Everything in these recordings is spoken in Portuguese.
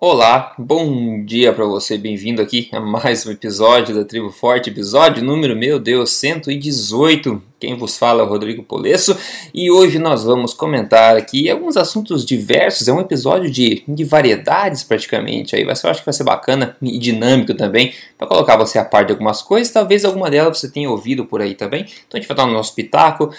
Olá, bom dia para você, bem-vindo aqui a mais um episódio da Tribo Forte, episódio número, meu Deus, 118. Quem vos fala é o Rodrigo Polesso e hoje nós vamos comentar aqui alguns assuntos diversos. É um episódio de, de variedades praticamente. Aí vai eu acho que vai ser bacana e dinâmico também para colocar você a par de algumas coisas. Talvez alguma delas você tenha ouvido por aí também. Então a gente vai dar o nosso pitaco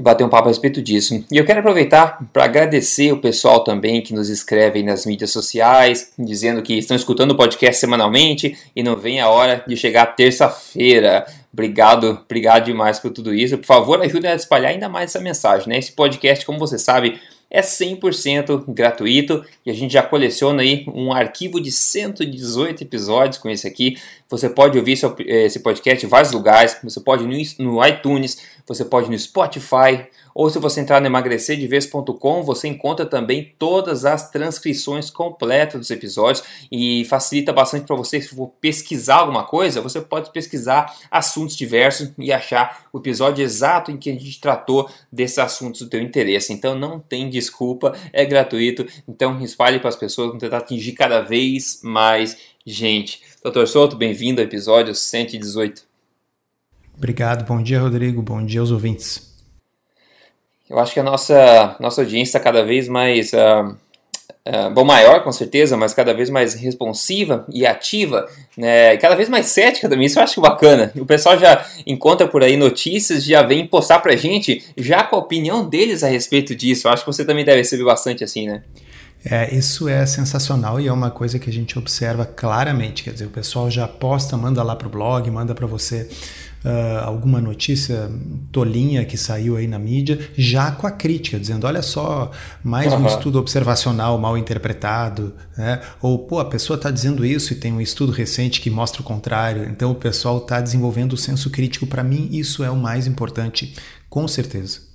e bater um papo a respeito disso. E eu quero aproveitar para agradecer o pessoal também que nos escreve nas mídias sociais, dizendo que estão escutando o podcast semanalmente e não vem a hora de chegar terça-feira. Obrigado, obrigado demais por tudo isso. Por favor, ajude a espalhar ainda mais essa mensagem. Né? Esse podcast, como você sabe, é 100% gratuito e a gente já coleciona aí um arquivo de 118 episódios com esse aqui. Você pode ouvir esse podcast em vários lugares, você pode no iTunes, você pode no Spotify, ou se você entrar no emagrecerdevez.com, você encontra também todas as transcrições completas dos episódios e facilita bastante para você, se for pesquisar alguma coisa, você pode pesquisar assuntos diversos e achar o episódio exato em que a gente tratou desses assuntos do teu interesse. Então não tem desculpa, é gratuito. Então espalhe para as pessoas, vamos tentar atingir cada vez mais gente. Doutor Souto, bem-vindo ao episódio 118. Obrigado, bom dia Rodrigo, bom dia aos ouvintes. Eu acho que a nossa, nossa audiência está cada vez mais, uh, uh, bom, maior com certeza, mas cada vez mais responsiva e ativa, né? cada vez mais cética também, isso eu acho bacana. O pessoal já encontra por aí notícias, já vem postar pra gente, já com a opinião deles a respeito disso. Eu acho que você também deve receber bastante assim, né? É, isso é sensacional e é uma coisa que a gente observa claramente. Quer dizer, o pessoal já posta, manda lá para o blog, manda para você uh, alguma notícia tolinha que saiu aí na mídia, já com a crítica, dizendo: olha só, mais uhum. um estudo observacional mal interpretado, né? ou pô, a pessoa está dizendo isso e tem um estudo recente que mostra o contrário. Então o pessoal está desenvolvendo o senso crítico. Para mim, isso é o mais importante, com certeza.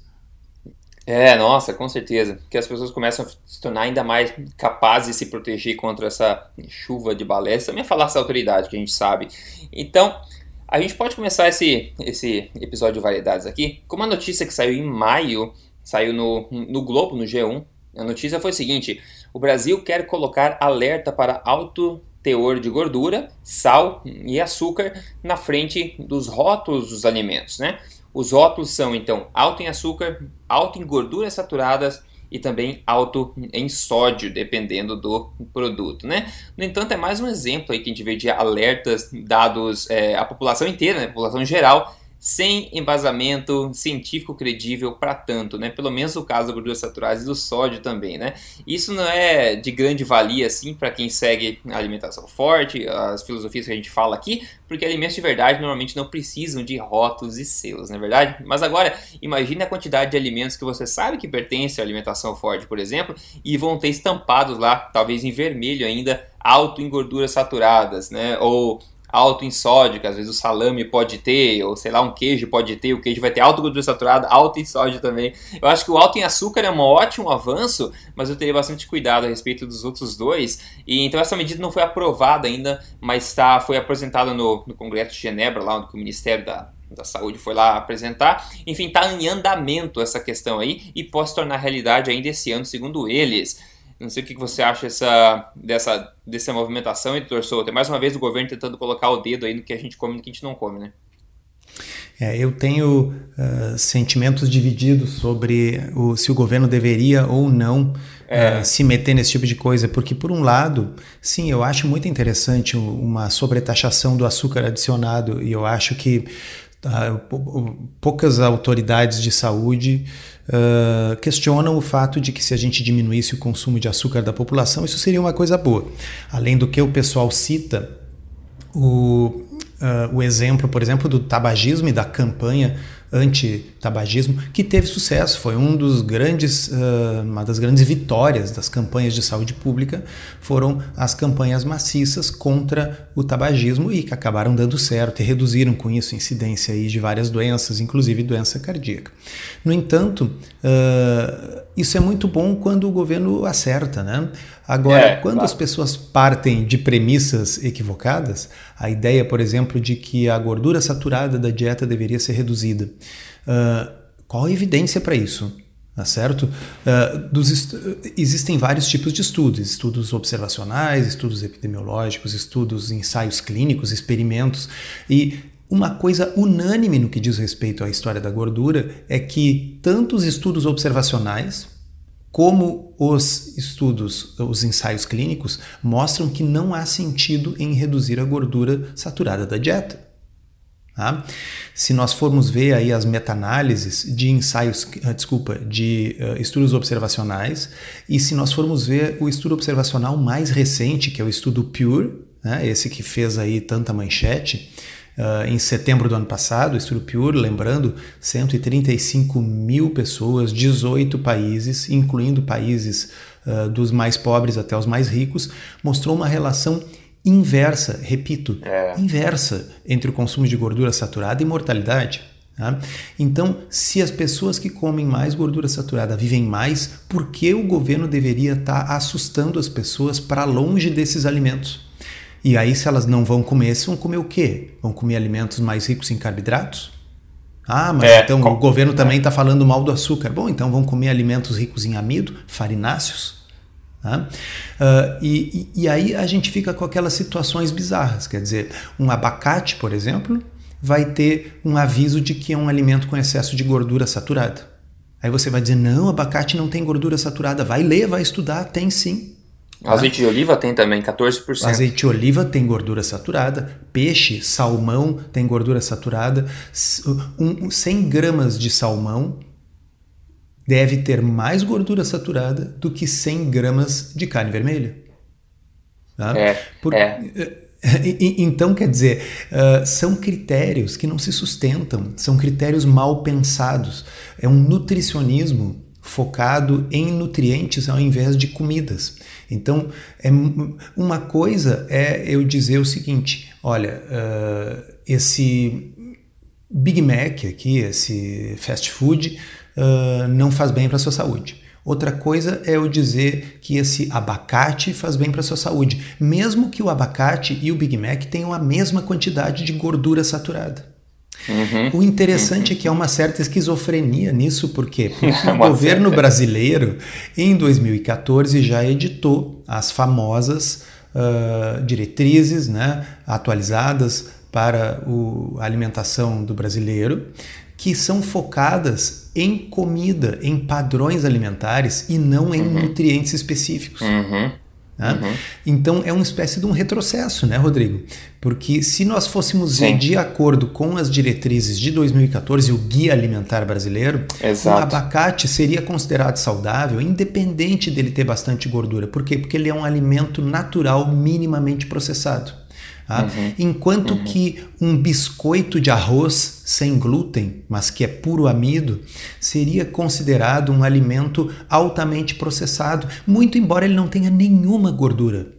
É, nossa, com certeza. Que as pessoas começam a se tornar ainda mais capazes de se proteger contra essa chuva de balé. Também falar essa autoridade que a gente sabe. Então, a gente pode começar esse, esse episódio de variedades aqui com uma notícia que saiu em maio, saiu no, no Globo, no G1. A notícia foi a seguinte: o Brasil quer colocar alerta para alto teor de gordura, sal e açúcar na frente dos rótulos dos alimentos, né? Os rótulos são então alto em açúcar, alto em gorduras saturadas e também alto em sódio, dependendo do produto, né? No entanto, é mais um exemplo aí que a gente vê de alertas dados é, à população inteira, né? população geral, sem embasamento científico credível para tanto, né? Pelo menos no caso da gordura saturada e do sódio também, né? Isso não é de grande valia assim para quem segue a alimentação forte, as filosofias que a gente fala aqui, porque alimentos de verdade normalmente não precisam de rótulos e selos, não é verdade? Mas agora, imagine a quantidade de alimentos que você sabe que pertencem à alimentação forte, por exemplo, e vão ter estampados lá, talvez em vermelho ainda, alto em gorduras saturadas, né? Ou alto em sódio, que às vezes o salame pode ter, ou sei lá, um queijo pode ter, o queijo vai ter alto gordura saturada, alto em sódio também. Eu acho que o alto em açúcar é um ótimo avanço, mas eu teria bastante cuidado a respeito dos outros dois. E então essa medida não foi aprovada ainda, mas tá, foi apresentada no, no Congresso de Genebra, lá onde o Ministério da, da Saúde foi lá apresentar. Enfim, está em andamento essa questão aí e pode se tornar realidade ainda esse ano, segundo eles. Não sei o que você acha essa, dessa, dessa movimentação, editor Souto. É mais uma vez o governo tentando colocar o dedo aí no que a gente come e no que a gente não come, né? É, eu tenho uh, sentimentos divididos sobre o, se o governo deveria ou não é. uh, se meter nesse tipo de coisa, porque por um lado, sim, eu acho muito interessante uma sobretaxação do açúcar adicionado e eu acho que uh, poucas autoridades de saúde uh, questionam o fato de que se a gente diminuísse o consumo de açúcar da população, isso seria uma coisa boa. Além do que o pessoal cita o, uh, o exemplo, por exemplo, do tabagismo e da campanha anti-tabagismo, que teve sucesso, foi um dos grandes, uh, uma das grandes vitórias das campanhas de saúde pública, foram as campanhas maciças contra o tabagismo e que acabaram dando certo e reduziram com isso a incidência de várias doenças, inclusive doença cardíaca. No entanto, uh, isso é muito bom quando o governo acerta, né? Agora, é, quando claro. as pessoas partem de premissas equivocadas, a ideia, por exemplo, de que a gordura saturada da dieta deveria ser reduzida, uh, qual a evidência para isso? Tá certo? Uh, existem vários tipos de estudos: estudos observacionais, estudos epidemiológicos, estudos, ensaios clínicos, experimentos. E uma coisa unânime no que diz respeito à história da gordura é que tanto os estudos observacionais como os estudos, os ensaios clínicos mostram que não há sentido em reduzir a gordura saturada da dieta. Tá? Se nós formos ver aí as meta-análises de ensaios, ah, desculpa, de uh, estudos observacionais, e se nós formos ver o estudo observacional mais recente, que é o estudo Pure, né, esse que fez aí tanta manchete, uh, em setembro do ano passado, o estudo Pure, lembrando, 135 mil pessoas, 18 países, incluindo países uh, dos mais pobres até os mais ricos, mostrou uma relação inversa, repito, é. inversa entre o consumo de gordura saturada e mortalidade. Tá? Então, se as pessoas que comem mais gordura saturada vivem mais, por que o governo deveria estar tá assustando as pessoas para longe desses alimentos? E aí, se elas não vão comer esse, vão comer o quê? Vão comer alimentos mais ricos em carboidratos? Ah, mas é, então com... o governo também está falando mal do açúcar. Bom, então vão comer alimentos ricos em amido, farináceos, Tá? Uh, e, e, aí a gente fica com aquelas situações bizarras. Quer dizer, um abacate, por exemplo, vai ter um aviso de que é um alimento com excesso de gordura saturada. Aí você vai dizer: não, abacate não tem gordura saturada. Vai ler, vai estudar, tem sim. Tá? Azeite de oliva tem também 14%. Azeite de oliva tem gordura saturada. Peixe, salmão tem gordura saturada. Um, 100 gramas de salmão deve ter mais gordura saturada do que 100 gramas de carne vermelha. Tá? É, Por, é. Então, quer dizer, uh, são critérios que não se sustentam, são critérios mal pensados. É um nutricionismo focado em nutrientes ao invés de comidas. Então, é, uma coisa é eu dizer o seguinte: olha, uh, esse Big Mac aqui, esse fast food, uh, não faz bem para a sua saúde. Outra coisa é eu dizer que esse abacate faz bem para a sua saúde, mesmo que o abacate e o Big Mac tenham a mesma quantidade de gordura saturada. Uhum, o interessante uhum. é que há uma certa esquizofrenia nisso, porque o governo brasileiro, em 2014, já editou as famosas uh, diretrizes né, atualizadas para o, a alimentação do brasileiro, que são focadas em comida, em padrões alimentares e não em uhum. nutrientes específicos. Uhum. Né? Uhum. Então é uma espécie de um retrocesso, né, Rodrigo? Porque se nós fôssemos Sim. ver de acordo com as diretrizes de 2014 o Guia Alimentar Brasileiro, o abacate seria considerado saudável, independente dele ter bastante gordura. Por quê? Porque ele é um alimento natural minimamente processado. Tá? Uhum. Enquanto uhum. que um biscoito de arroz sem glúten, mas que é puro amido, seria considerado um alimento altamente processado, muito embora ele não tenha nenhuma gordura.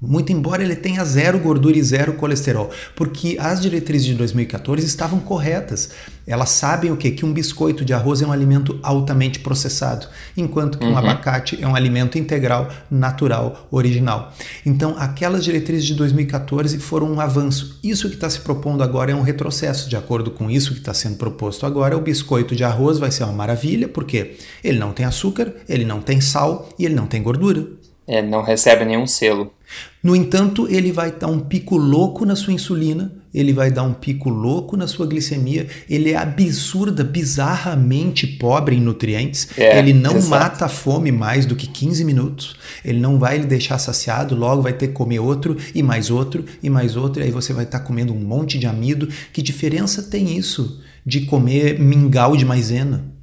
Muito embora ele tenha zero gordura e zero colesterol, porque as diretrizes de 2014 estavam corretas. Elas sabem o que? Que um biscoito de arroz é um alimento altamente processado, enquanto que uhum. um abacate é um alimento integral, natural, original. Então, aquelas diretrizes de 2014 foram um avanço. Isso que está se propondo agora é um retrocesso. De acordo com isso que está sendo proposto agora, o biscoito de arroz vai ser uma maravilha, porque ele não tem açúcar, ele não tem sal e ele não tem gordura. É, não recebe nenhum selo. No entanto, ele vai dar um pico louco na sua insulina, ele vai dar um pico louco na sua glicemia, ele é absurda, bizarramente pobre em nutrientes, é, ele não exato. mata a fome mais do que 15 minutos, ele não vai lhe deixar saciado, logo vai ter que comer outro e mais outro e mais outro, e aí você vai estar tá comendo um monte de amido. Que diferença tem isso de comer mingau de maisena?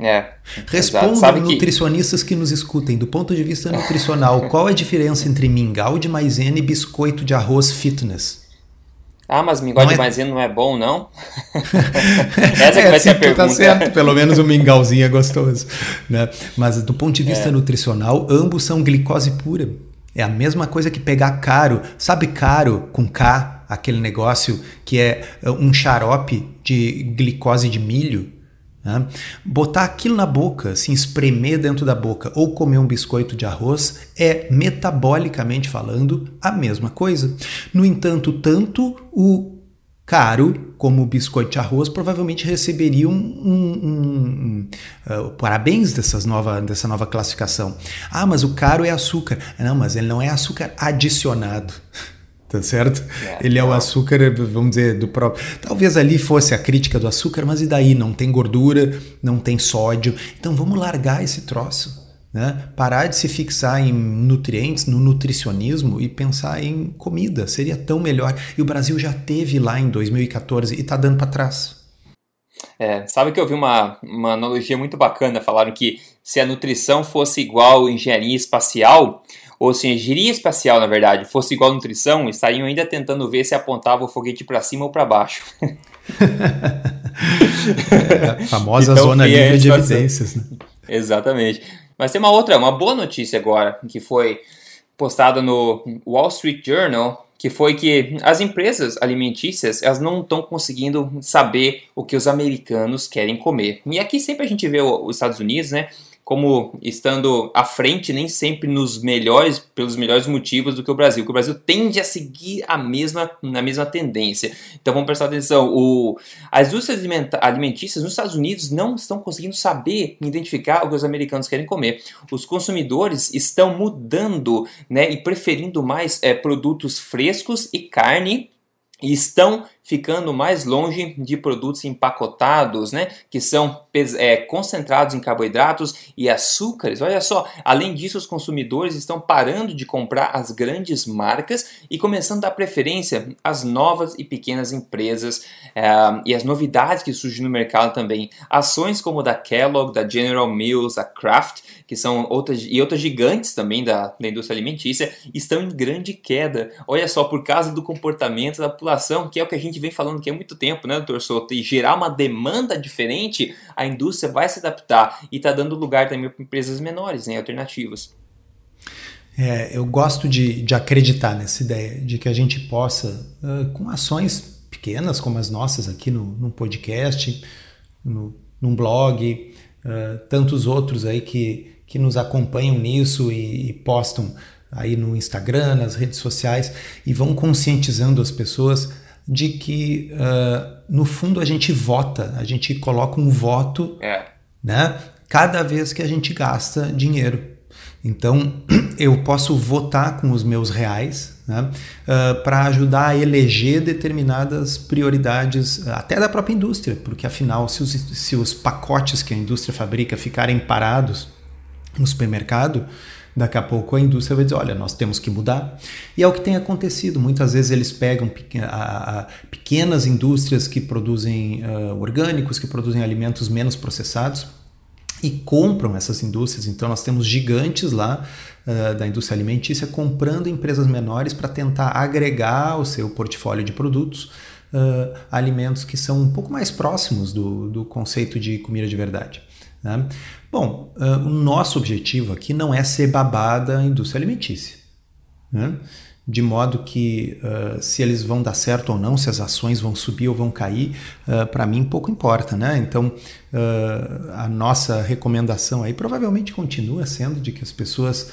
É. Respondam nutricionistas que... que nos escutem, do ponto de vista nutricional, qual é a diferença entre mingau de maisena e biscoito de arroz fitness? Ah, mas mingau não de é... maisena não é bom, não? Essa é, que vai ser a tá pergunta. Tá certo, pelo menos o mingauzinho é gostoso. Né? Mas do ponto de vista é. nutricional, ambos são glicose pura. É a mesma coisa que pegar caro. Sabe caro com K, aquele negócio que é um xarope de glicose de milho? Né? Botar aquilo na boca, se espremer dentro da boca ou comer um biscoito de arroz é, metabolicamente falando, a mesma coisa. No entanto, tanto o caro, como o biscoito de arroz, provavelmente receberiam um, um, um, uh, parabéns dessas nova, dessa nova classificação. Ah, mas o caro é açúcar. Não, mas ele não é açúcar adicionado. tá certo? É, ele é o açúcar, vamos dizer, do próprio. Talvez ali fosse a crítica do açúcar, mas e daí? Não tem gordura, não tem sódio. Então vamos largar esse troço. Né? Parar de se fixar em nutrientes, no nutricionismo e pensar em comida seria tão melhor. E o Brasil já teve lá em 2014 e está dando para trás. É, sabe que eu vi uma, uma analogia muito bacana. Falaram que se a nutrição fosse igual engenharia espacial, ou se a engenharia espacial, na verdade, fosse igual nutrição, estariam ainda tentando ver se apontava o foguete para cima ou para baixo. é, a famosa então, zona livre de evidências. Né? Exatamente. Mas tem uma outra, uma boa notícia agora, que foi postada no Wall Street Journal, que foi que as empresas alimentícias elas não estão conseguindo saber o que os americanos querem comer. E aqui sempre a gente vê os Estados Unidos, né? Como estando à frente nem sempre nos melhores, pelos melhores motivos do que o Brasil, que o Brasil tende a seguir a mesma, na mesma tendência. Então vamos prestar atenção, o, as indústrias alimentícias nos Estados Unidos não estão conseguindo saber identificar o que os americanos querem comer. Os consumidores estão mudando né, e preferindo mais é, produtos frescos e carne e estão ficando mais longe de produtos empacotados, né, que são é, concentrados em carboidratos e açúcares. Olha só, além disso, os consumidores estão parando de comprar as grandes marcas e começando a dar preferência às novas e pequenas empresas é, e as novidades que surgem no mercado também. Ações como da Kellogg, da General Mills, da Kraft, que são outras e outras gigantes também da, da indústria alimentícia, estão em grande queda. Olha só, por causa do comportamento da população, que é o que a gente gente vem falando aqui há muito tempo, né, doutor Souto? E gerar uma demanda diferente, a indústria vai se adaptar e está dando lugar também para empresas menores, né, alternativas. É, eu gosto de, de acreditar nessa ideia de que a gente possa, uh, com ações pequenas como as nossas aqui no, no podcast, no, num blog, uh, tantos outros aí que, que nos acompanham nisso e, e postam aí no Instagram, nas redes sociais e vão conscientizando as pessoas de que, uh, no fundo, a gente vota, a gente coloca um voto é. né, cada vez que a gente gasta dinheiro. Então, eu posso votar com os meus reais né, uh, para ajudar a eleger determinadas prioridades, até da própria indústria, porque afinal, se os, se os pacotes que a indústria fabrica ficarem parados no supermercado, Daqui a pouco a indústria vai dizer: olha, nós temos que mudar. E é o que tem acontecido. Muitas vezes eles pegam pequenas indústrias que produzem orgânicos, que produzem alimentos menos processados e compram essas indústrias. Então nós temos gigantes lá da indústria alimentícia comprando empresas menores para tentar agregar o seu portfólio de produtos. Uh, alimentos que são um pouco mais próximos do, do conceito de comida de verdade. Né? Bom, uh, o nosso objetivo aqui não é ser babada a indústria alimentícia. Né? De modo que uh, se eles vão dar certo ou não, se as ações vão subir ou vão cair, uh, para mim pouco importa. Né? Então, a nossa recomendação aí provavelmente continua sendo de que as pessoas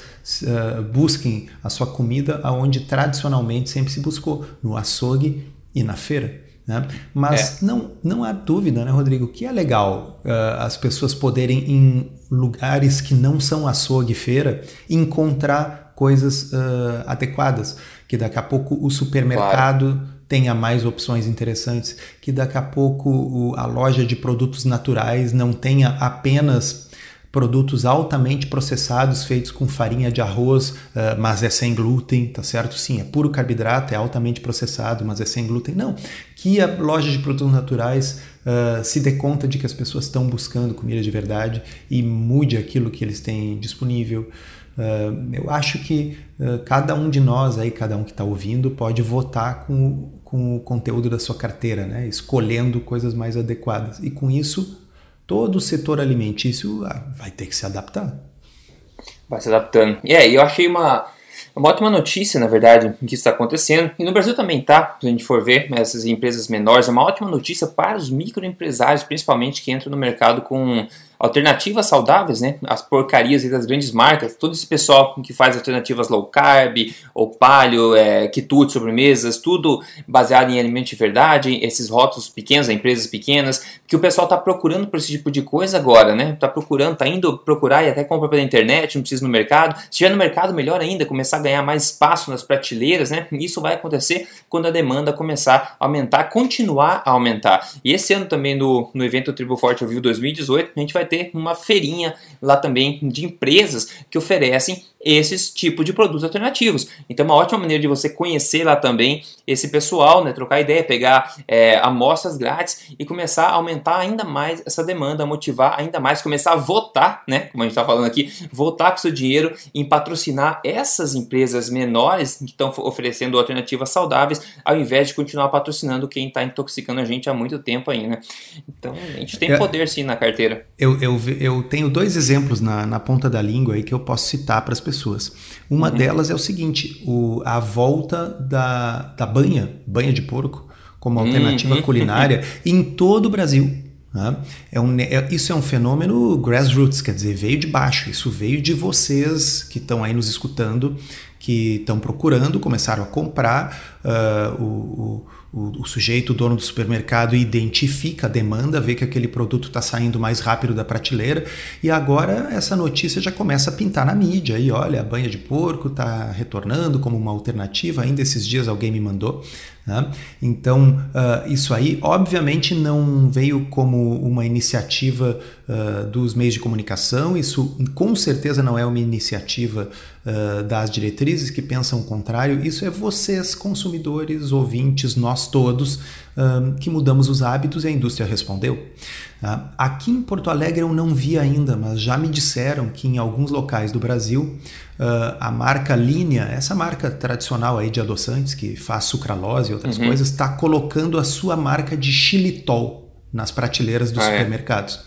busquem a sua comida aonde tradicionalmente sempre se buscou, no açougue e na feira. Né? Mas é. não, não há dúvida, né, Rodrigo, que é legal uh, as pessoas poderem, em lugares que não são açougue e feira, encontrar coisas uh, adequadas. Que daqui a pouco o supermercado claro. tenha mais opções interessantes, que daqui a pouco o, a loja de produtos naturais não tenha apenas produtos altamente processados feitos com farinha de arroz, uh, mas é sem glúten, tá certo? Sim, é puro carboidrato, é altamente processado, mas é sem glúten. Não, que a loja de produtos naturais uh, se dê conta de que as pessoas estão buscando comida de verdade e mude aquilo que eles têm disponível. Uh, eu acho que cada um de nós aí, cada um que está ouvindo, pode votar com, com o conteúdo da sua carteira, né? escolhendo coisas mais adequadas. E com isso todo o setor alimentício ah, vai ter que se adaptar. Vai se adaptando. E aí, eu achei uma, uma ótima notícia, na verdade, que está acontecendo. E no Brasil também tá, se a gente for ver essas empresas menores, é uma ótima notícia para os microempresários, principalmente que entram no mercado com alternativas saudáveis, né? As porcarias das grandes marcas, todo esse pessoal que faz alternativas low carb, ou paleo, é, quitute, sobremesas, tudo baseado em alimento de verdade, esses rótulos pequenos, empresas pequenas, que o pessoal está procurando por esse tipo de coisa agora, né? Está procurando, está indo procurar e até compra pela internet, não precisa no mercado. Se estiver no mercado, melhor ainda, começar a ganhar mais espaço nas prateleiras, né? Isso vai acontecer quando a demanda começar a aumentar, continuar a aumentar. E esse ano também no, no evento Tribo Forte ao Vivo 2018, a gente vai ter uma feirinha lá também de empresas que oferecem esses tipos de produtos alternativos. Então, é uma ótima maneira de você conhecer lá também esse pessoal, né, trocar ideia, pegar é, amostras grátis e começar a aumentar ainda mais essa demanda, motivar ainda mais, começar a votar, né, como a gente está falando aqui, votar com seu dinheiro em patrocinar essas empresas menores que estão oferecendo alternativas saudáveis, ao invés de continuar patrocinando quem está intoxicando a gente há muito tempo ainda. Né. Então, a gente tem poder sim na carteira. Eu, eu, eu tenho dois exemplos na, na ponta da língua aí que eu posso citar para as pessoas pessoas. Uma uhum. delas é o seguinte: o, a volta da, da banha, banha de porco, como alternativa uhum. culinária em todo o Brasil. Né? É um, é, isso é um fenômeno grassroots, quer dizer, veio de baixo. Isso veio de vocês que estão aí nos escutando, que estão procurando, começaram a comprar uh, o, o, o, sujeito, o dono do supermercado, identifica a demanda, vê que aquele produto está saindo mais rápido da prateleira e agora essa notícia já começa a pintar na mídia. E olha, a banha de porco está retornando como uma alternativa. Ainda esses dias alguém me mandou né? Então, uh, isso aí, obviamente, não veio como uma iniciativa uh, dos meios de comunicação, isso com certeza não é uma iniciativa uh, das diretrizes que pensam o contrário, isso é vocês, consumidores, ouvintes, nós todos, que mudamos os hábitos e a indústria respondeu. Tá? Aqui em Porto Alegre eu não vi ainda, mas já me disseram que em alguns locais do Brasil Uh, a marca Linea, essa marca tradicional aí de adoçantes que faz sucralose e outras uhum. coisas, está colocando a sua marca de xilitol nas prateleiras dos ah, é? supermercados.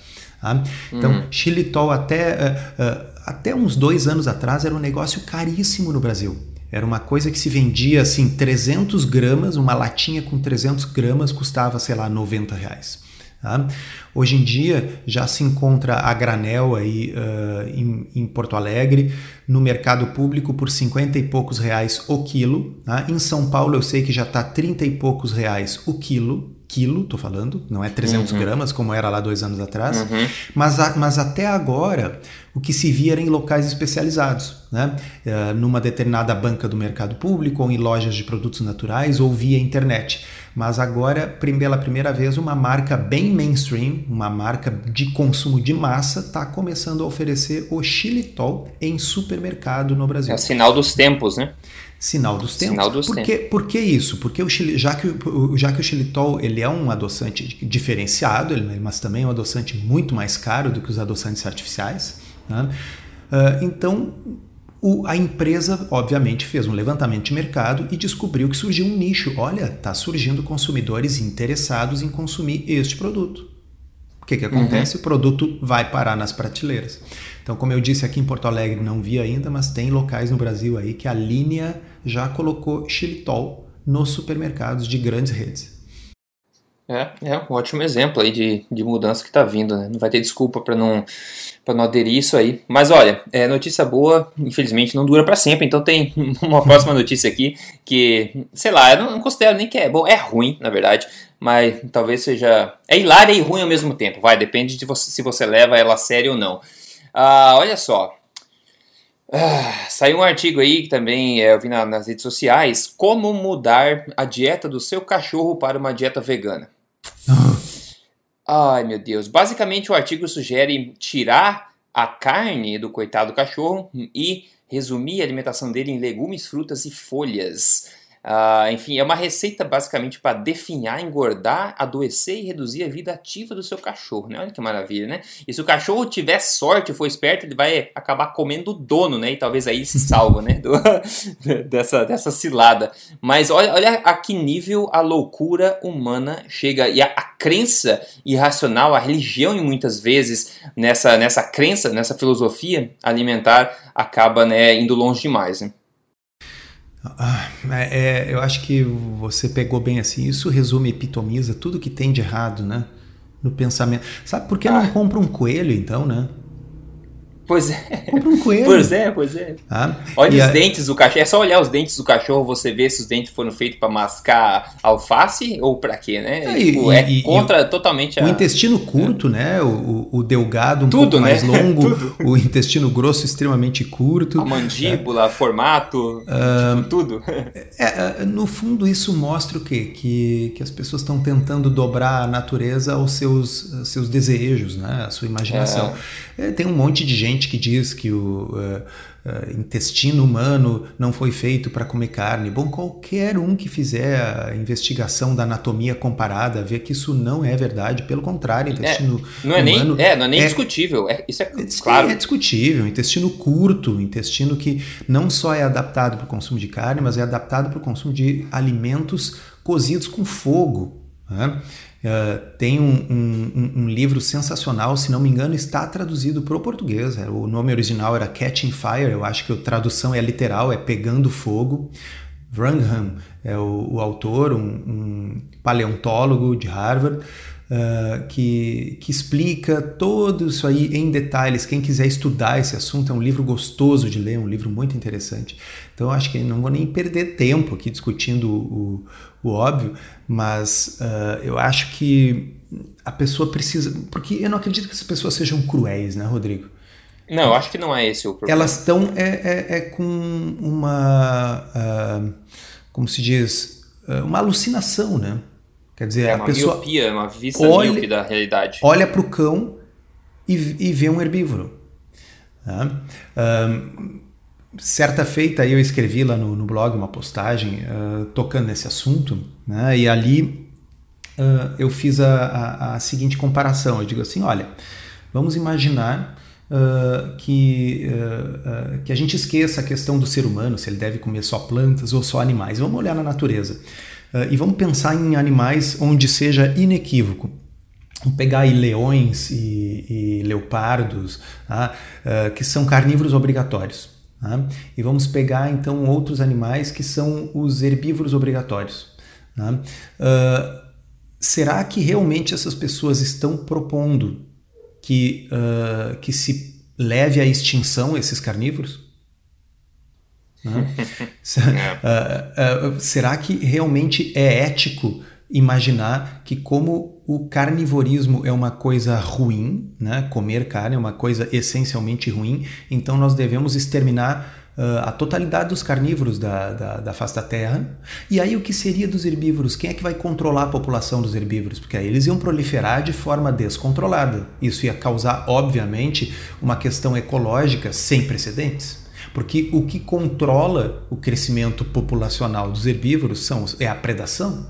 É? Então, uhum. xilitol até, uh, uh, até uns dois anos atrás era um negócio caríssimo no Brasil. Era uma coisa que se vendia assim, 300 gramas, uma latinha com 300 gramas custava, sei lá, 90 reais. Tá? Hoje em dia já se encontra a granel aí uh, em, em, Porto Alegre no mercado público por 50 e poucos reais o quilo. Tá? Em São Paulo eu sei que já está 30 e poucos reais o quilo quilo, tô falando, não é 300 uhum. gramas como era lá dois anos atrás, uhum. mas, a, mas até agora o que se via era em locais especializados, né? Uh, numa determinada banca do mercado público ou em lojas de produtos naturais ou via internet. Mas agora, pela primeira vez, uma marca bem mainstream, uma marca de consumo de massa, está começando a oferecer o xilitol em supermercado no Brasil. É o sinal dos tempos, né? Sinal dos tempos. Sinal dos por, tempos. Que, por que isso? Porque o, já, que, já que o xilitol ele é um adoçante diferenciado, ele, mas também é um adoçante muito mais caro do que os adoçantes artificiais. Né? Uh, então, o, a empresa, obviamente, fez um levantamento de mercado e descobriu que surgiu um nicho. Olha, está surgindo consumidores interessados em consumir este produto. O que, que acontece? Uhum. O produto vai parar nas prateleiras. Então, como eu disse aqui em Porto Alegre, não vi ainda, mas tem locais no Brasil aí que a linha já colocou xilitol nos supermercados de grandes redes. É, é um ótimo exemplo aí de, de mudança que está vindo, né? Não vai ter desculpa para não, não aderir isso aí. Mas olha, é, notícia boa, infelizmente não dura para sempre, então tem uma próxima notícia aqui que, sei lá, eu não considero nem que é bom, é ruim, na verdade, mas talvez seja. É hilária e ruim ao mesmo tempo, vai, depende de você, se você leva ela a sério ou não. Ah, olha só. Ah, saiu um artigo aí que também é, eu vi na, nas redes sociais: Como mudar a dieta do seu cachorro para uma dieta vegana. Ai meu Deus. Basicamente, o artigo sugere tirar a carne do coitado cachorro e resumir a alimentação dele em legumes, frutas e folhas. Uh, enfim, é uma receita basicamente para definhar, engordar, adoecer e reduzir a vida ativa do seu cachorro, né? Olha que maravilha, né? E se o cachorro tiver sorte, for esperto, ele vai acabar comendo o dono, né? E talvez aí se salva, né? Do, dessa, dessa cilada. Mas olha, olha a que nível a loucura humana chega e a, a crença irracional, a religião, e muitas vezes nessa, nessa crença, nessa filosofia alimentar, acaba né, indo longe demais, né? Ah, é, é, eu acho que você pegou bem assim. Isso resume, epitomiza tudo que tem de errado, né? no pensamento. Sabe por que ah. não compra um coelho, então, né? Pois é. Compra um coelho. Pois é, pois é. Ah, Olha os a... dentes do cachorro. É só olhar os dentes do cachorro, você vê se os dentes foram feitos para mascar alface ou para quê, né? É, tipo, e, é e, contra e totalmente a... O intestino curto, é. né? O, o, delgado um Tudo, pouco né? mais longo, o intestino grosso extremamente curto. A mandíbula, é. formato, uh, tudo. É, no fundo, isso mostra o quê? Que, que as pessoas estão tentando dobrar a natureza aos seus, aos seus desejos, né? A sua imaginação. É, tem um monte de gente que diz que o uh, uh, intestino humano não foi feito para comer carne. Bom, qualquer um que fizer a investigação da anatomia comparada vê que isso não é verdade. Pelo contrário, intestino é, não é humano nem, é, não é nem é, discutível. É, isso é, é claro. É discutível. Intestino curto, intestino que não só é adaptado para o consumo de carne, mas é adaptado para o consumo de alimentos cozidos com fogo. Né? Uh, tem um, um, um, livro sensacional, se não me engano, está traduzido para o português. É, o nome original era Catching Fire, eu acho que a tradução é literal, é Pegando Fogo. Wrangham é o, o autor, um, um, paleontólogo de Harvard, uh, que, que explica tudo isso aí em detalhes. Quem quiser estudar esse assunto, é um livro gostoso de ler, um livro muito interessante. Então, acho que não vou nem perder tempo aqui discutindo o, o óbvio, mas uh, eu acho que a pessoa precisa. Porque eu não acredito que as pessoas sejam cruéis, né, Rodrigo? Não, eu acho que não é esse o problema. Elas estão é, é, é, com uma. Uh, como se diz? Uma alucinação, né? Quer dizer, é a uma pessoa. Miopia, uma vista olha, da realidade. Olha para o cão e, e, vê um herbívoro. Tá? certa feita eu escrevi lá no, no blog uma postagem uh, tocando nesse assunto, né? e ali uh, eu fiz a, a, a, seguinte comparação. Eu digo assim: olha, vamos imaginar uh, que, que a gente esqueça a questão do ser humano, se ele deve comer só plantas ou só animais. Vamos olhar na natureza. E vamos pensar em animais onde seja inequívoco. Vamos pegar aí leões e, e leopardos, tá? que são carnívoros obrigatórios. Tá? E vamos pegar então outros animais que são os herbívoros obrigatórios. Uh, será que realmente essas pessoas estão propondo que, uh, que se leve à extinção esses carnívoros? Uh, será que realmente é ético imaginar que como o carnivorismo é uma coisa ruim, né? comer carne é uma coisa essencialmente ruim, então nós devemos exterminar uh, a totalidade dos carnívoros da, da, da, face da Terra. E aí o que seria dos herbívoros? Quem é que vai controlar a população dos herbívoros? Porque aí eles iam proliferar de forma descontrolada. Isso ia causar, obviamente, uma questão ecológica sem precedentes. Porque o que controla o crescimento populacional dos herbívoros são, é a predação.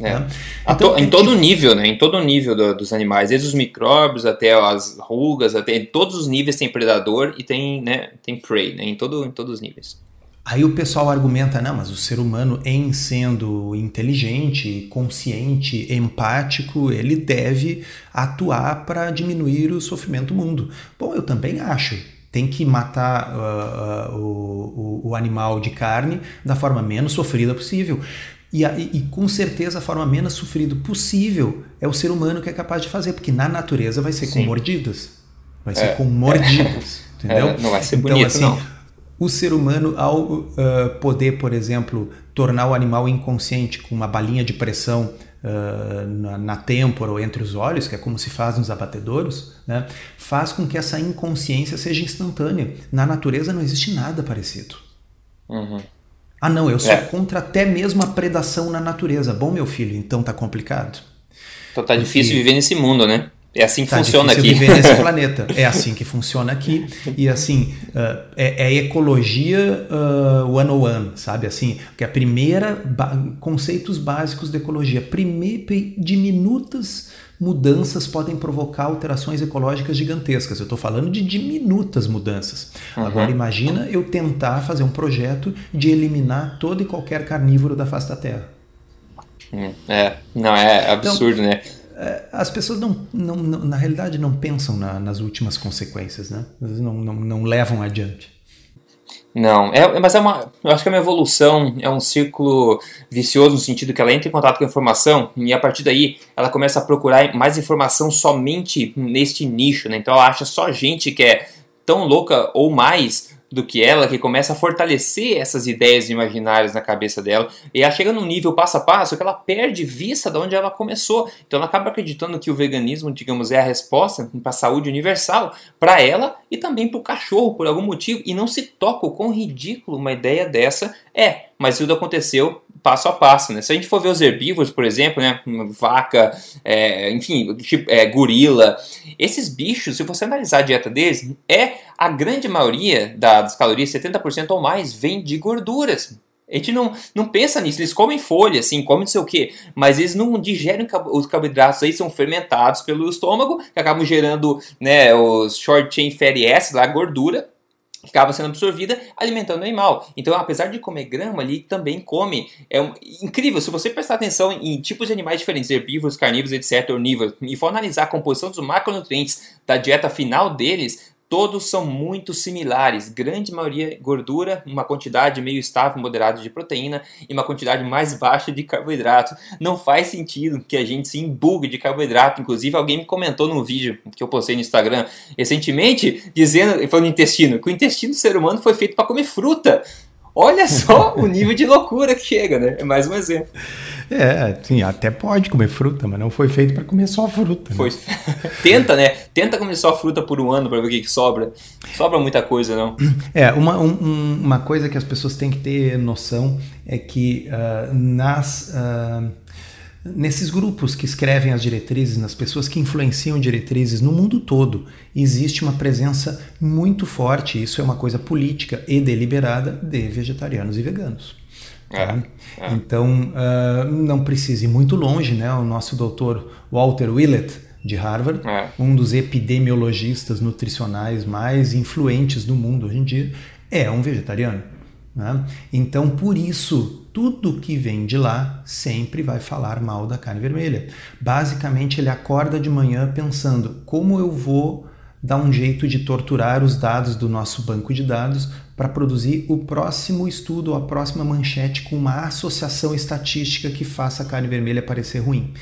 É. Né? Então, to, em todo tipo... nível, né? Em todo nível do, dos animais, desde os micróbios até as rugas, até em todos os níveis tem predador e tem, né, tem prey, né? Em, todo, em todos os níveis. Aí o pessoal argumenta, não, mas o ser humano, em sendo inteligente, consciente, empático, ele deve atuar para diminuir o sofrimento do mundo. Bom, eu também acho. Tem que matar uh, uh, o, o, animal de carne da forma menos sofrida possível. E, e, com certeza a forma menos sofrida possível é o ser humano que é capaz de fazer, porque na natureza vai ser Sim. com mordidas. Vai ser é. com mordidas. É. Entendeu? É, não vai ser então, bonito, então, assim, não. O ser humano, ao uh, poder, por exemplo, tornar o animal inconsciente com uma balinha de pressão uh, na, na têmpora ou entre os olhos, que é como se faz nos abatedouros, né, faz com que essa inconsciência seja instantânea. Na natureza não existe nada parecido. Uhum. Ah, não, eu sou é. contra até mesmo a predação na natureza. Bom, meu filho, então tá complicado. Então tá difícil viver nesse mundo, né? É assim que tá funciona aqui. viver nesse planeta. É assim que funciona aqui. E assim, uh, é, é, ecologia uh, one on one, sabe? Assim, que é a primeira conceitos básicos da ecologia. Primeiro, diminutas mudanças podem provocar alterações ecológicas gigantescas. Eu estou falando de diminutas mudanças. Uhum. Agora imagina eu tentar fazer um projeto de eliminar todo e qualquer carnívoro da face da Terra. Hum, é, não é absurdo, então, né? É, as pessoas não, não, não, na realidade não pensam na, nas últimas consequências, né? Não, não, não levam adiante. Não, é, mas é uma. Eu acho que é uma evolução, é um círculo vicioso no sentido que ela entra em contato com a informação e a partir daí ela começa a procurar mais informação somente neste nicho, né? Então ela acha só gente que é tão louca ou mais do que ela, que começa a fortalecer essas ideias imaginárias na cabeça dela, e ela chega num nível passo a passo que ela perde vista de onde ela começou. Então ela acaba acreditando que o veganismo, digamos, é a resposta para a saúde universal para ela e também para o cachorro, por algum motivo, e não se toca o quão ridículo uma ideia dessa é. Mas tudo aconteceu passo a passo, né? Se a gente for ver os herbívoros, por exemplo, né? Vaca, é, enfim, tipo, é, gorila, esses bichos, se você analisar a dieta deles, é a grande maioria das calorias, 70% ou mais, vem de gorduras. A gente não, não pensa nisso, eles comem folha, assim, comem não sei o que, mas eles não digerem os carboidratos aí, são fermentados pelo estômago, que acabam gerando né, os short chain fatty acids, a gordura, acaba sendo absorvida alimentando o animal. Então, apesar de comer grama, ali também come. É um, incrível, se você prestar atenção em tipos de animais diferentes, herbívoros, carnívoros, etc., onívoros, e for analisar a composição dos macronutrientes da dieta final deles, todos são muito similares. Grande maioria gordura, uma quantidade meio estável, moderada de proteína e uma quantidade mais baixa de carboidrato. Não faz sentido que a gente se embugue de carboidrato. Inclusive, alguém me comentou num vídeo que eu postei no Instagram recentemente, dizendo, falando intestino, que o intestino do ser humano foi feito para comer fruta. Olha só o nível de loucura que chega, né? É mais um exemplo. É, sim, até pode comer fruta, mas não foi feito para comer só fruta. Né? Foi... Tenta, né? Tenta comer só fruta por um ano para ver o que, que, sobra. Sobra muita coisa, não? É, uma, um, uma coisa que as pessoas têm que ter noção é que uh, nas. Uh, nesses grupos que escrevem as diretrizes, nas pessoas que influenciam diretrizes no mundo todo, existe uma presença muito forte, isso é uma coisa política e deliberada, de vegetarianos e veganos. É, tá? é. Então, uh, não precise ir muito longe, né? O nosso doutor Walter Willett, de Harvard, é. um dos epidemiologistas nutricionais mais influentes do mundo hoje em dia, é um vegetariano. Né? Então, por isso, tudo que vem de lá sempre vai falar mal da carne vermelha. Basicamente, ele acorda de manhã pensando como eu vou dar um jeito de torturar os dados do nosso banco de dados para produzir o próximo estudo, a próxima manchete com uma associação estatística que faça a carne vermelha parecer ruim.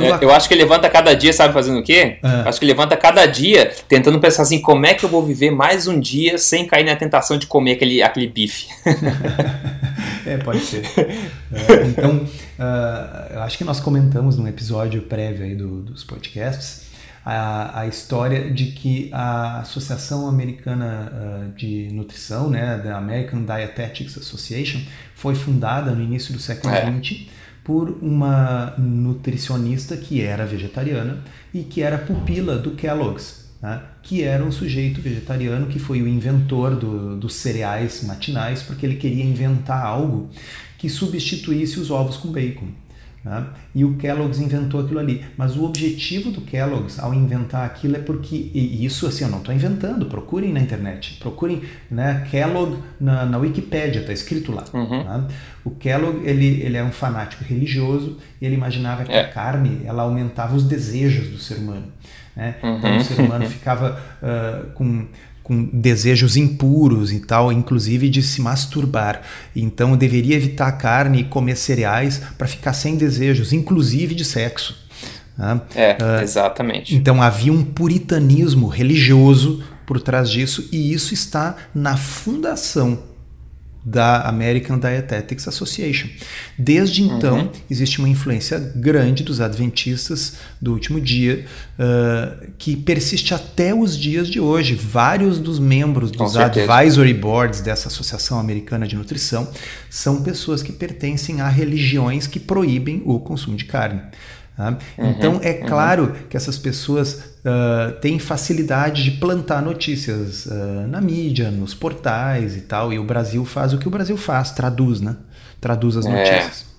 É, a... Eu acho que ele levanta cada dia, sabe fazendo o quê? Ah. Acho que ele levanta cada dia tentando pensar assim, como é que eu vou viver mais um dia sem cair na tentação de comer aquele, aquele bife. é, pode ser. É, então, uh, eu acho que nós comentamos num episódio prévio aí do, dos podcasts a, a história de que a Associação Americana uh, de Nutrição, né, da American Dietetics Association, foi fundada no início do século XX é. Por uma nutricionista que era vegetariana e que era pupila do Kellogg's, né, que era um sujeito vegetariano que foi o inventor do, dos cereais matinais porque ele queria inventar algo que substituísse os ovos com bacon. Né? E o Kellogg's inventou aquilo ali. Mas o objetivo do Kellogg's ao inventar aquilo é porque, e isso assim, eu não estou inventando, procurem na internet, procurem né, Kellogg na, na Wikipédia, está escrito lá. Uhum. Né? O Kellogg ele, ele é um fanático religioso e ele imaginava que é. a carne ela aumentava os desejos do ser humano. Né? Uhum. Então o ser humano ficava uh, com com desejos impuros e tal, inclusive de se masturbar. Então deveria evitar carne e comer cereais para ficar sem desejos, inclusive de sexo. Né? É, uh, exatamente. Então havia um puritanismo religioso por trás disso e isso está na fundação da American Dietetics Association. Desde então, uhum. existe uma influência grande dos adventistas do último dia, uh, que persiste até os dias de hoje. Vários dos membros dos advisory boards dessa Associação Americana de Nutrição são pessoas que pertencem a religiões que proíbem o consumo de carne. Tá? Uhum, então é uhum. claro que essas pessoas uh, têm facilidade de plantar notícias uh, na mídia, nos portais e tal, e o Brasil faz o que o Brasil faz, traduz, né? Traduz as é. notícias.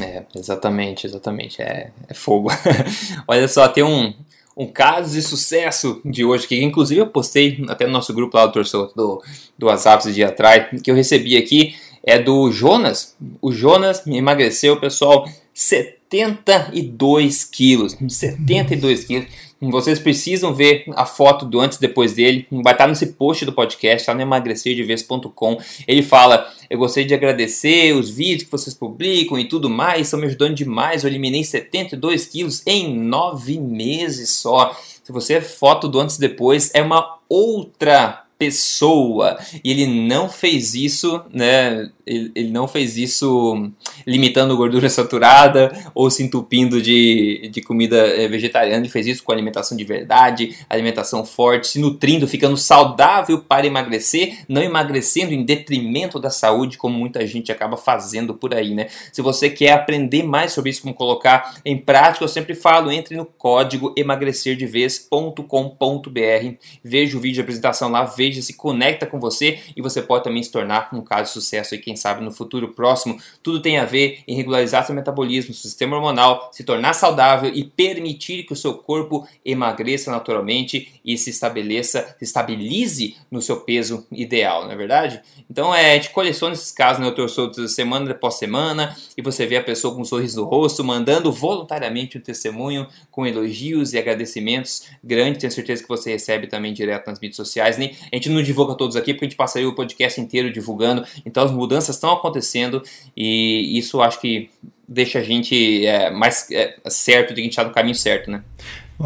É, é exatamente, exatamente. É, é fogo. Olha só, tem um, um caso de sucesso de hoje, que inclusive eu postei até no nosso grupo lá do do, do WhatsApp esse dia atrás, que eu recebi aqui, é do Jonas. O Jonas me emagreceu, pessoal, 72 quilos. 72 quilos. Vocês precisam ver a foto do antes e depois dele. Vai estar nesse post do podcast, está no emagrecerdevez.com. Ele fala: Eu gostaria de agradecer os vídeos que vocês publicam e tudo mais, estão me ajudando demais. Eu eliminei 72 quilos em nove meses só. Se você é foto do antes e depois, é uma outra pessoa. E ele não fez isso, né? Ele, ele, não fez isso limitando gordura saturada ou se entupindo de, de comida eh, vegetariana. Ele fez isso com alimentação de verdade, alimentação forte, se nutrindo, ficando saudável para emagrecer, não emagrecendo em detrimento da saúde, como muita gente acaba fazendo por aí, né? Se você quer aprender mais sobre isso, como colocar em prática, eu sempre falo, entre no código emagrecerdevez.com.br, veja o vídeo de apresentação lá, veja se conecta com você e você pode também se tornar um caso de sucesso e quem sabe no futuro próximo. Tudo tem a ver em regularizar seu metabolismo, seu sistema hormonal, se tornar saudável e permitir que o seu corpo emagreça naturalmente e se estabeleça, se estabilize no seu peso ideal, não é verdade? Então é, a gente coleciona esses casos, né? Eu trouxe semana após semana e você vê a pessoa com um sorriso no rosto, mandando voluntariamente um testemunho com elogios e agradecimentos grandes. Tenho certeza que você recebe também direto nas mídias sociais. Né? A gente não divulga todos aqui porque a gente passaria o podcast inteiro divulgando. Então as mudanças estão acontecendo e isso acho que deixa a gente é, mais é, certo de que a gente está no caminho certo, né?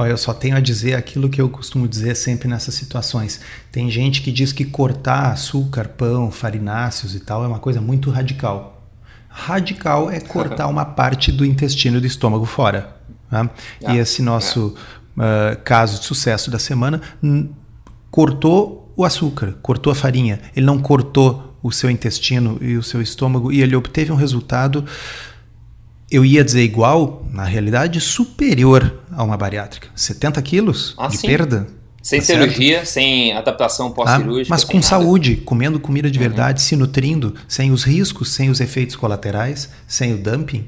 eu só tenho a dizer aquilo que eu costumo dizer sempre nessas situações. Tem gente que diz que cortar açúcar, pão, farináceos e tal é uma coisa muito radical. Radical é cortar uma parte do intestino do estômago fora. Né? Ah, e esse nosso uh, caso de sucesso da semana cortou o açúcar, cortou a farinha, ele não cortou o seu intestino e o seu estômago e ele obteve um resultado, eu ia dizer igual, na realidade superior a uma bariátrica. 70 quilos ah, de sim. perda. Sem tá cirurgia, certo? sem adaptação pós-cirúrgica. Ah, mas com saúde, comendo comida de uhum. verdade, uhum. se nutrindo, sem os riscos, sem os efeitos colaterais, sem o dumping.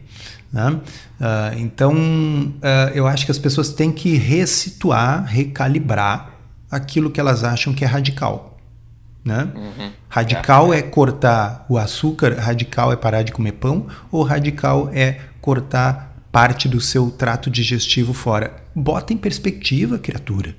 Né? Uh, então, uh, eu acho que as pessoas têm que ressituar, recalibrar aquilo que elas acham que é radical. Né? Uhum. Radical é. é cortar o açúcar, radical é parar de comer pão, ou radical é cortar parte do seu trato digestivo fora. Bota em perspectiva, criatura.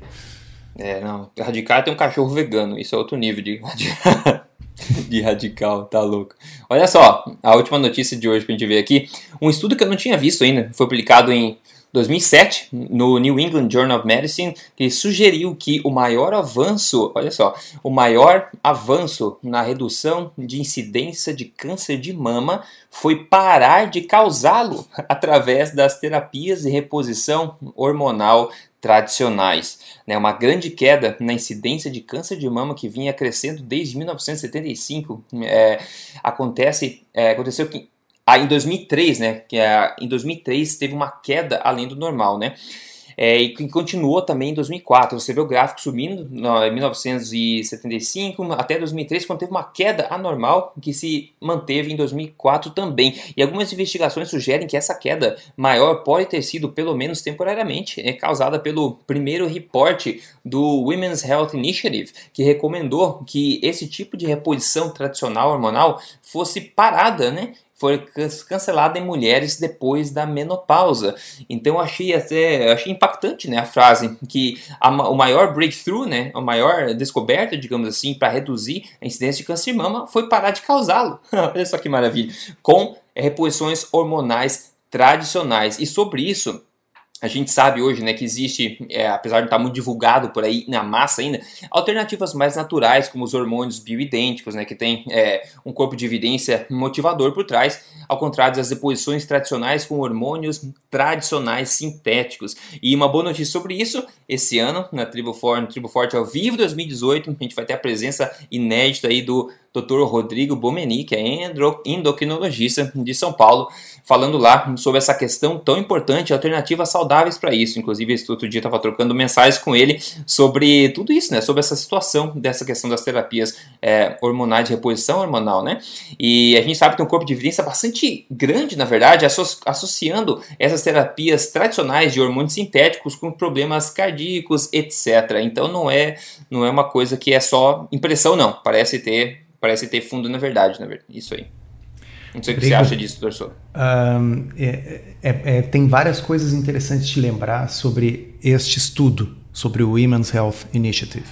É, não. Radical é ter um cachorro vegano. Isso é outro nível de, de radical, tá louco. Olha só, a última notícia de hoje pra gente ver aqui. Um estudo que eu não tinha visto ainda. Foi publicado em 2007, no New England Journal of Medicine, que sugeriu que o maior avanço, olha só, o maior avanço na redução de incidência de câncer de mama foi parar de causá-lo através das terapias de reposição hormonal tradicionais. Né? Uma grande queda na incidência de câncer de mama que vinha crescendo desde 1975 é, acontece, é, aconteceu que ah, em 2003, né? Que é, em 2003 teve uma queda além do normal, né? É, e continuou também em 2004. Você vê o gráfico subindo em 1975 até 2003, quando teve uma queda anormal que se manteve em 2004 também. E algumas investigações sugerem que essa queda maior pode ter sido, pelo menos temporariamente, é, causada pelo primeiro reporte do Women's Health Initiative, que recomendou que esse tipo de reposição tradicional hormonal fosse parada, né? Foi cancelada em mulheres depois da menopausa. Então achei até achei impactante, né, a frase que a, o maior breakthrough, né, a maior descoberta, digamos assim, para reduzir a incidência de câncer de mama foi parar de causá-lo. Olha só que maravilha, com reposições hormonais tradicionais. E sobre isso, a gente sabe hoje né, que existe, é, apesar de estar muito divulgado por aí na massa ainda, alternativas mais naturais, como os hormônios bioidênticos, né, que tem é, um corpo de evidência motivador por trás, ao contrário das deposições tradicionais com hormônios tradicionais sintéticos. E uma boa notícia sobre isso, esse ano, na Tribo Forte, Tribo Forte ao vivo 2018, a gente vai ter a presença inédita aí do Dr. Rodrigo Bomeni, que é endocrinologista de São Paulo, falando lá sobre essa questão tão importante, alternativas saudáveis para isso. Inclusive, esse outro dia estava trocando mensagens com ele sobre tudo isso, né? Sobre essa situação dessa questão das terapias é, hormonais de reposição hormonal, né? E a gente sabe que tem um corpo de evidência bastante grande, na verdade, associando essas terapias tradicionais de hormônios sintéticos com problemas cardíacos, etc. Então não é, não é uma coisa que é só impressão, não. Parece ter parece ter fundo na verdade, na verdade. Isso aí. Não sei o que você acha disso, professor. Um, é, é, é, tem várias coisas interessantes de lembrar sobre este estudo, sobre o Women's Health Initiative.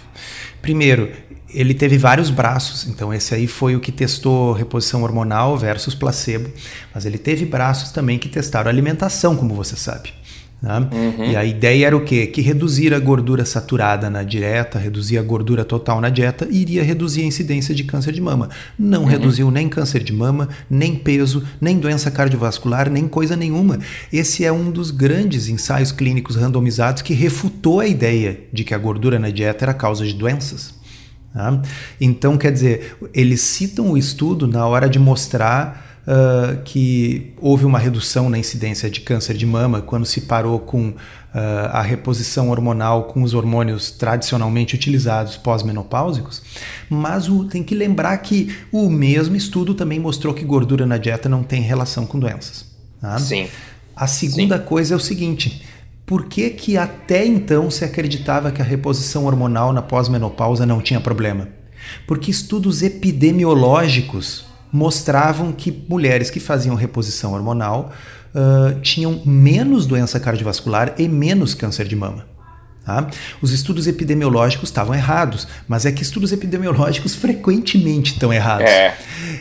Primeiro, ele teve vários braços, então esse aí foi o que testou reposição hormonal versus placebo, mas ele teve braços também que testaram alimentação, como você sabe. Né? Uhum. E a ideia era o quê? Que reduzir a gordura saturada na dieta, reduzir a gordura total na dieta, iria reduzir a incidência de câncer de mama. Não uhum. reduziu nem câncer de mama, nem peso, nem doença cardiovascular, nem coisa nenhuma. Esse é um dos grandes ensaios clínicos randomizados que refutou a ideia de que a gordura na dieta era causa de doenças. Tá? Então, quer dizer, eles citam o estudo na hora de mostrar uh, que houve uma redução na incidência de câncer de mama quando se parou com uh, a reposição hormonal com os hormônios tradicionalmente utilizados pós-menopáusicos, mas o, tem que lembrar que o mesmo estudo também mostrou que gordura na dieta não tem relação com doenças. Tá? Sim. A segunda Sim. coisa é o seguinte: por que, que até então se acreditava que a reposição hormonal na pós-menopausa não tinha problema? Porque estudos epidemiológicos mostravam que mulheres que faziam reposição hormonal uh, tinham menos doença cardiovascular e menos câncer de mama. Tá? Os estudos epidemiológicos estavam errados, mas é que estudos epidemiológicos frequentemente estão errados. É.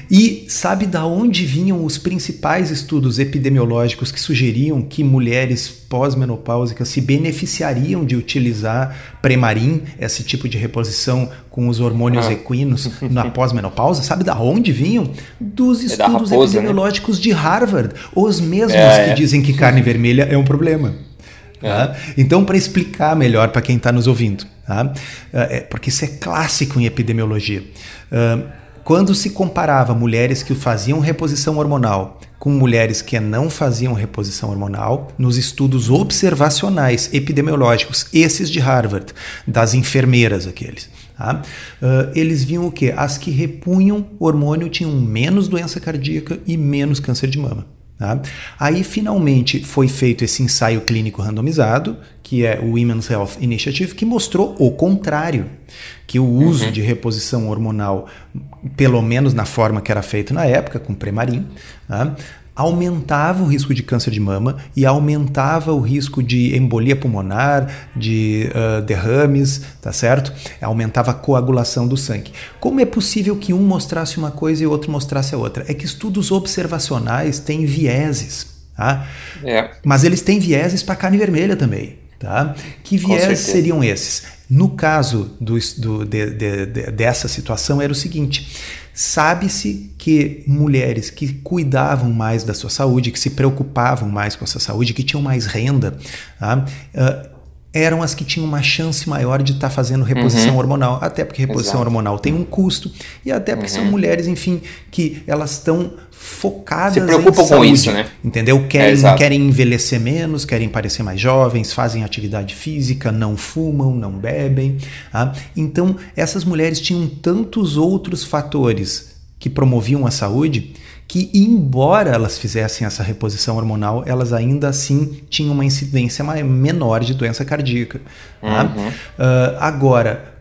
E sabe da onde vinham os principais estudos epidemiológicos que sugeriam que mulheres pós-menopáusicas se beneficiariam de utilizar Premarin, esse tipo de reposição com os hormônios ah. equinos na pós-menopausa? Sabe da onde vinham? Dos é estudos é raposa, né? epidemiológicos né? de Harvard, os mesmos é, que é. dizem que carne vermelha é um problema. Tá? Então, para explicar melhor para quem está nos ouvindo, tá? É, porque isso é clássico em epidemiologia. Quando se comparava mulheres que faziam reposição hormonal com mulheres que não faziam reposição hormonal, nos estudos observacionais epidemiológicos, esses de Harvard, das enfermeiras aqueles, tá? eles viam o que? As que repunham hormônio tinham menos doença cardíaca e menos câncer de mama. Tá? Aí finalmente foi feito esse ensaio clínico randomizado, que é o Women's Health Initiative, que mostrou o contrário, que o uso uhum. de reposição hormonal, pelo menos na forma que era feito na época, com Premarin, tá? Aumentava o risco de câncer de mama e aumentava o risco de embolia pulmonar, de uh, derrames, tá certo? Aumentava a coagulação do sangue. Como é possível que um mostrasse uma coisa e o outro mostrasse a outra? É que estudos observacionais têm vieses, tá? É. Mas eles têm vieses para carne vermelha também, tá? Que vieses seriam esses? No caso do, do de, de, de, dessa situação era o seguinte Sabe-se que mulheres que cuidavam mais da sua saúde, que se preocupavam mais com a sua saúde, que tinham mais renda, tá? uh, eram as que tinham uma chance maior de estar tá fazendo reposição uhum. hormonal, até porque reposição Exato. hormonal tem um custo e até porque uhum. são mulheres, enfim, que elas estão focadas Se preocupam com isso, né? Entendeu? Querem, é, querem envelhecer menos, querem parecer mais jovens, fazem atividade física, não fumam, não bebem. Tá? Então, essas mulheres tinham tantos outros fatores que promoviam a saúde que, embora elas fizessem essa reposição hormonal, elas ainda assim tinham uma incidência menor de doença cardíaca. Tá? Uhum. Uh, agora,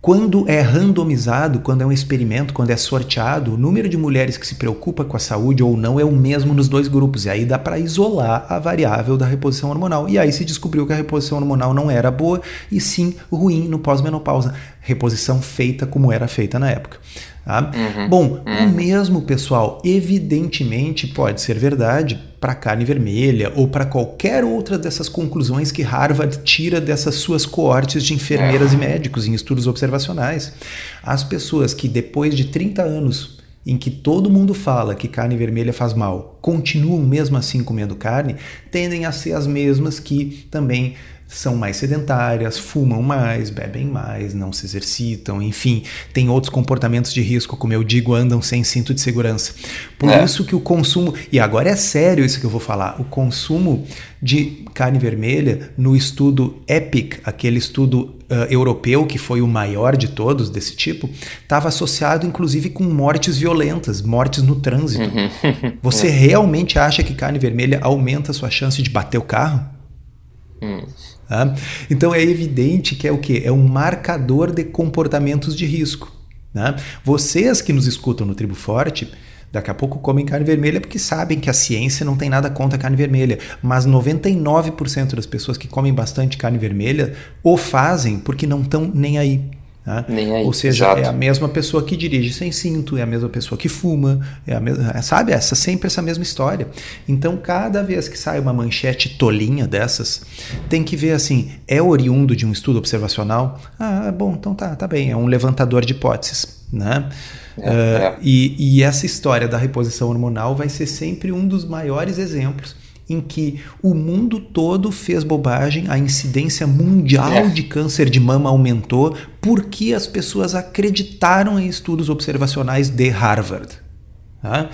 quando é randomizado, quando é um experimento, quando é sorteado, o número de mulheres que se preocupa com a saúde ou não é o mesmo nos dois grupos. E aí dá para isolar a variável da reposição hormonal. E aí se descobriu que a reposição hormonal não era boa e sim ruim no pós-menopausa. Reposição feita como era feita na época. Tá? Uhum, Bom, uhum. o mesmo, pessoal, evidentemente pode ser verdade para carne vermelha ou para qualquer outra dessas conclusões que Harvard tira dessas suas coortes de enfermeiras e médicos em estudos observacionais. As pessoas que depois de 30 anos em que todo mundo fala que carne vermelha faz mal, continuam mesmo assim comendo carne, tendem a ser as mesmas que também são mais sedentárias, fumam mais, bebem mais, não se exercitam, enfim, tem outros comportamentos de risco, como eu digo, andam sem cinto de segurança. Por é. isso que o consumo, e agora é sério isso que eu vou falar, o consumo de carne vermelha no estudo EPIC, aquele estudo uh, europeu que foi o maior de todos desse tipo, estava associado inclusive com mortes violentas, mortes no trânsito. Uhum. Você realmente acha que carne vermelha aumenta a sua chance de bater o carro? Hum. Tá? Então é evidente que é o que? É um marcador de comportamentos de risco. Né? Vocês que nos escutam no Tribo Forte Daqui a pouco comem carne vermelha porque sabem que a ciência não tem nada contra a carne vermelha. Mas 99% das pessoas que comem bastante carne vermelha o fazem porque não estão nem aí. Né? Aí, Ou seja, exato. é a mesma pessoa que dirige sem cinto, é a mesma pessoa que fuma, é a mesma, sabe? Essa sempre essa mesma história. Então, cada vez que sai uma manchete tolinha dessas, tem que ver assim, é oriundo de um estudo observacional? Ah, bom, então tá, tá bem, é um levantador de hipóteses, né? É, Uh, é. E, e essa história da reposição hormonal vai ser sempre um dos maiores exemplos em que o mundo todo fez bobagem, a incidência mundial É. de câncer de mama aumentou porque as pessoas acreditaram em estudos observacionais de Harvard. tá?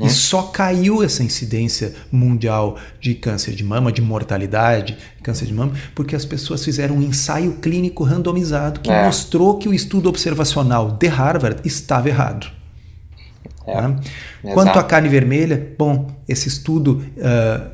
E só caiu essa incidência mundial de câncer de mama, de mortalidade, câncer de mama, porque as pessoas fizeram um ensaio clínico randomizado que É. mostrou que o estudo observacional de Harvard estava errado. Tá? Quanto à carne vermelha, bom, esse estudo ah,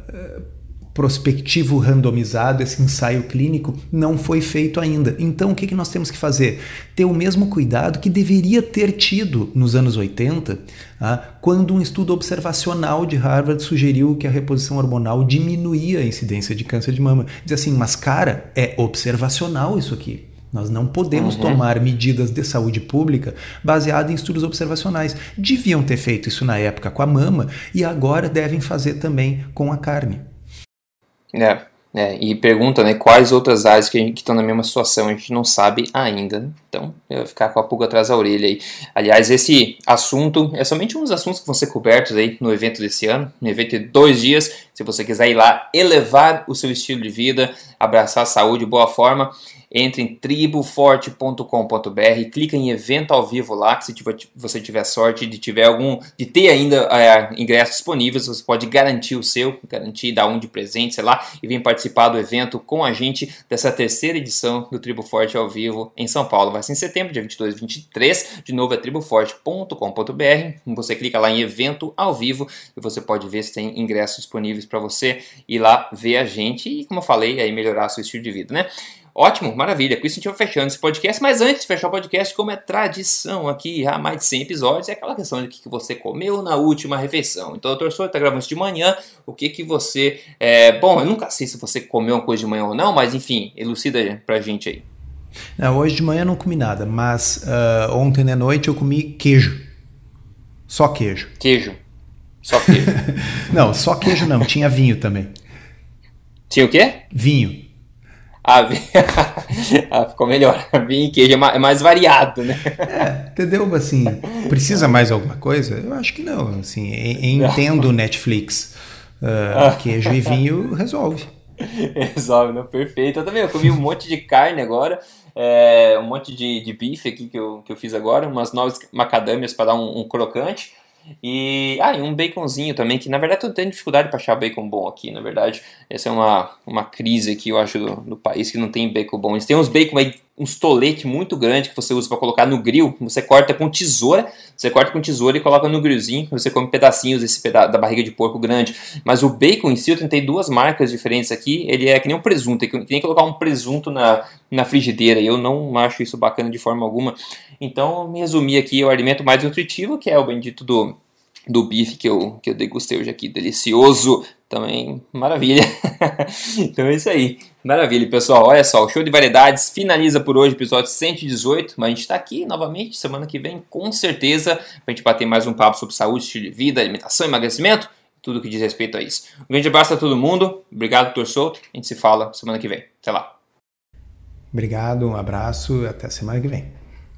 prospectivo randomizado, esse ensaio clínico, não foi feito ainda. Então, o que, que nós temos que fazer? Ter o mesmo cuidado que deveria ter tido nos anos 80, ah, quando um estudo observacional de Harvard sugeriu que a reposição hormonal diminuía a incidência de câncer de mama. Diz assim, mas cara, é observacional isso aqui. Nós não podemos tomar medidas de saúde pública baseadas em estudos observacionais. Deviam ter feito isso na época com a mama e agora devem fazer também com a carne. É, é, e pergunta, né, quais outras áreas que a gente- que estão na mesma situação, a gente não sabe ainda, né? Então, eu vou ficar com a pulga atrás da orelha aí. Aliás, esse assunto é somente um dos assuntos que vão ser cobertos aí no evento desse ano, no evento de dois dias, se você quiser ir lá elevar o seu estilo de vida, abraçar a saúde, boa forma, entre em triboforte.com.br, clica em evento ao vivo lá, que se você tiver sorte de tiver algum, de ter ainda é, ingressos disponíveis, você pode garantir o seu, garantir dar um de presente, sei lá, e vem participar do evento com a gente dessa terceira edição do Tribo Forte ao vivo em São Paulo. Vai ser em setembro, dia 22 e 23, de novo é triboforte.com.br, você clica lá em evento ao vivo e você pode ver se tem ingressos disponíveis para você ir lá ver a gente e, como eu falei, aí melhorar seu estilo de vida, né? Ótimo, maravilha. Com isso a gente vai fechando esse podcast. Mas antes de fechar o podcast, como é tradição aqui há mais de 100 episódios, é aquela questão de o que você comeu na última refeição. Então, doutor Souza está gravando isso de manhã. O que que você. É... Bom, eu nunca sei se você comeu uma coisa de manhã ou não, mas enfim, elucida pra gente aí. Não, hoje de manhã eu não comi nada, mas ah, ontem de noite eu comi queijo. Só queijo. Queijo. Só queijo. Não, só queijo não, tinha vinho também. Tinha o quê? Vinho. Ah, ficou melhor. Vinho e queijo é é mais variado, né? É, entendeu? Assim, precisa mais alguma coisa? Eu acho que não. Assim, entendo o Netflix. Ah, queijo e vinho resolve. Resolve, não? Perfeito. Eu também eu comi um monte de carne agora, é, um monte de, de bife aqui que eu, que eu fiz agora, umas novas macadâmias para dar um, um crocante. E, ah, e um baconzinho também, que na verdade eu tô tendo dificuldade para achar bacon bom aqui, na verdade. Essa é uma, uma crise aqui, eu acho, do, do país que não tem bacon bom. Eles têm uns bacon aí, uns tolete muito grande que você usa para colocar no grill, você corta com tesoura, você corta com tesoura e coloca no grillzinho, você come pedacinhos desse peda da barriga de porco grande. Mas o bacon em si, eu tentei duas marcas diferentes aqui, ele é que nem um presunto, é que nem colocar um presunto na, na frigideira, eu não acho isso bacana de forma alguma. Então, me resumi aqui ao alimento mais nutritivo, que é o bendito do, do bife que eu, que eu degustei hoje aqui, delicioso, também maravilha. então é isso aí, maravilha, pessoal. Olha só, o show de variedades finaliza por hoje, episódio 118, mas a gente está aqui novamente semana que vem, com certeza, para a gente bater mais um papo sobre saúde, estilo de vida, alimentação, emagrecimento, tudo que diz respeito a isso. Um grande abraço a todo mundo, obrigado, doutor Souto, a gente se fala semana que vem. Até lá. Obrigado, um abraço, até semana que vem.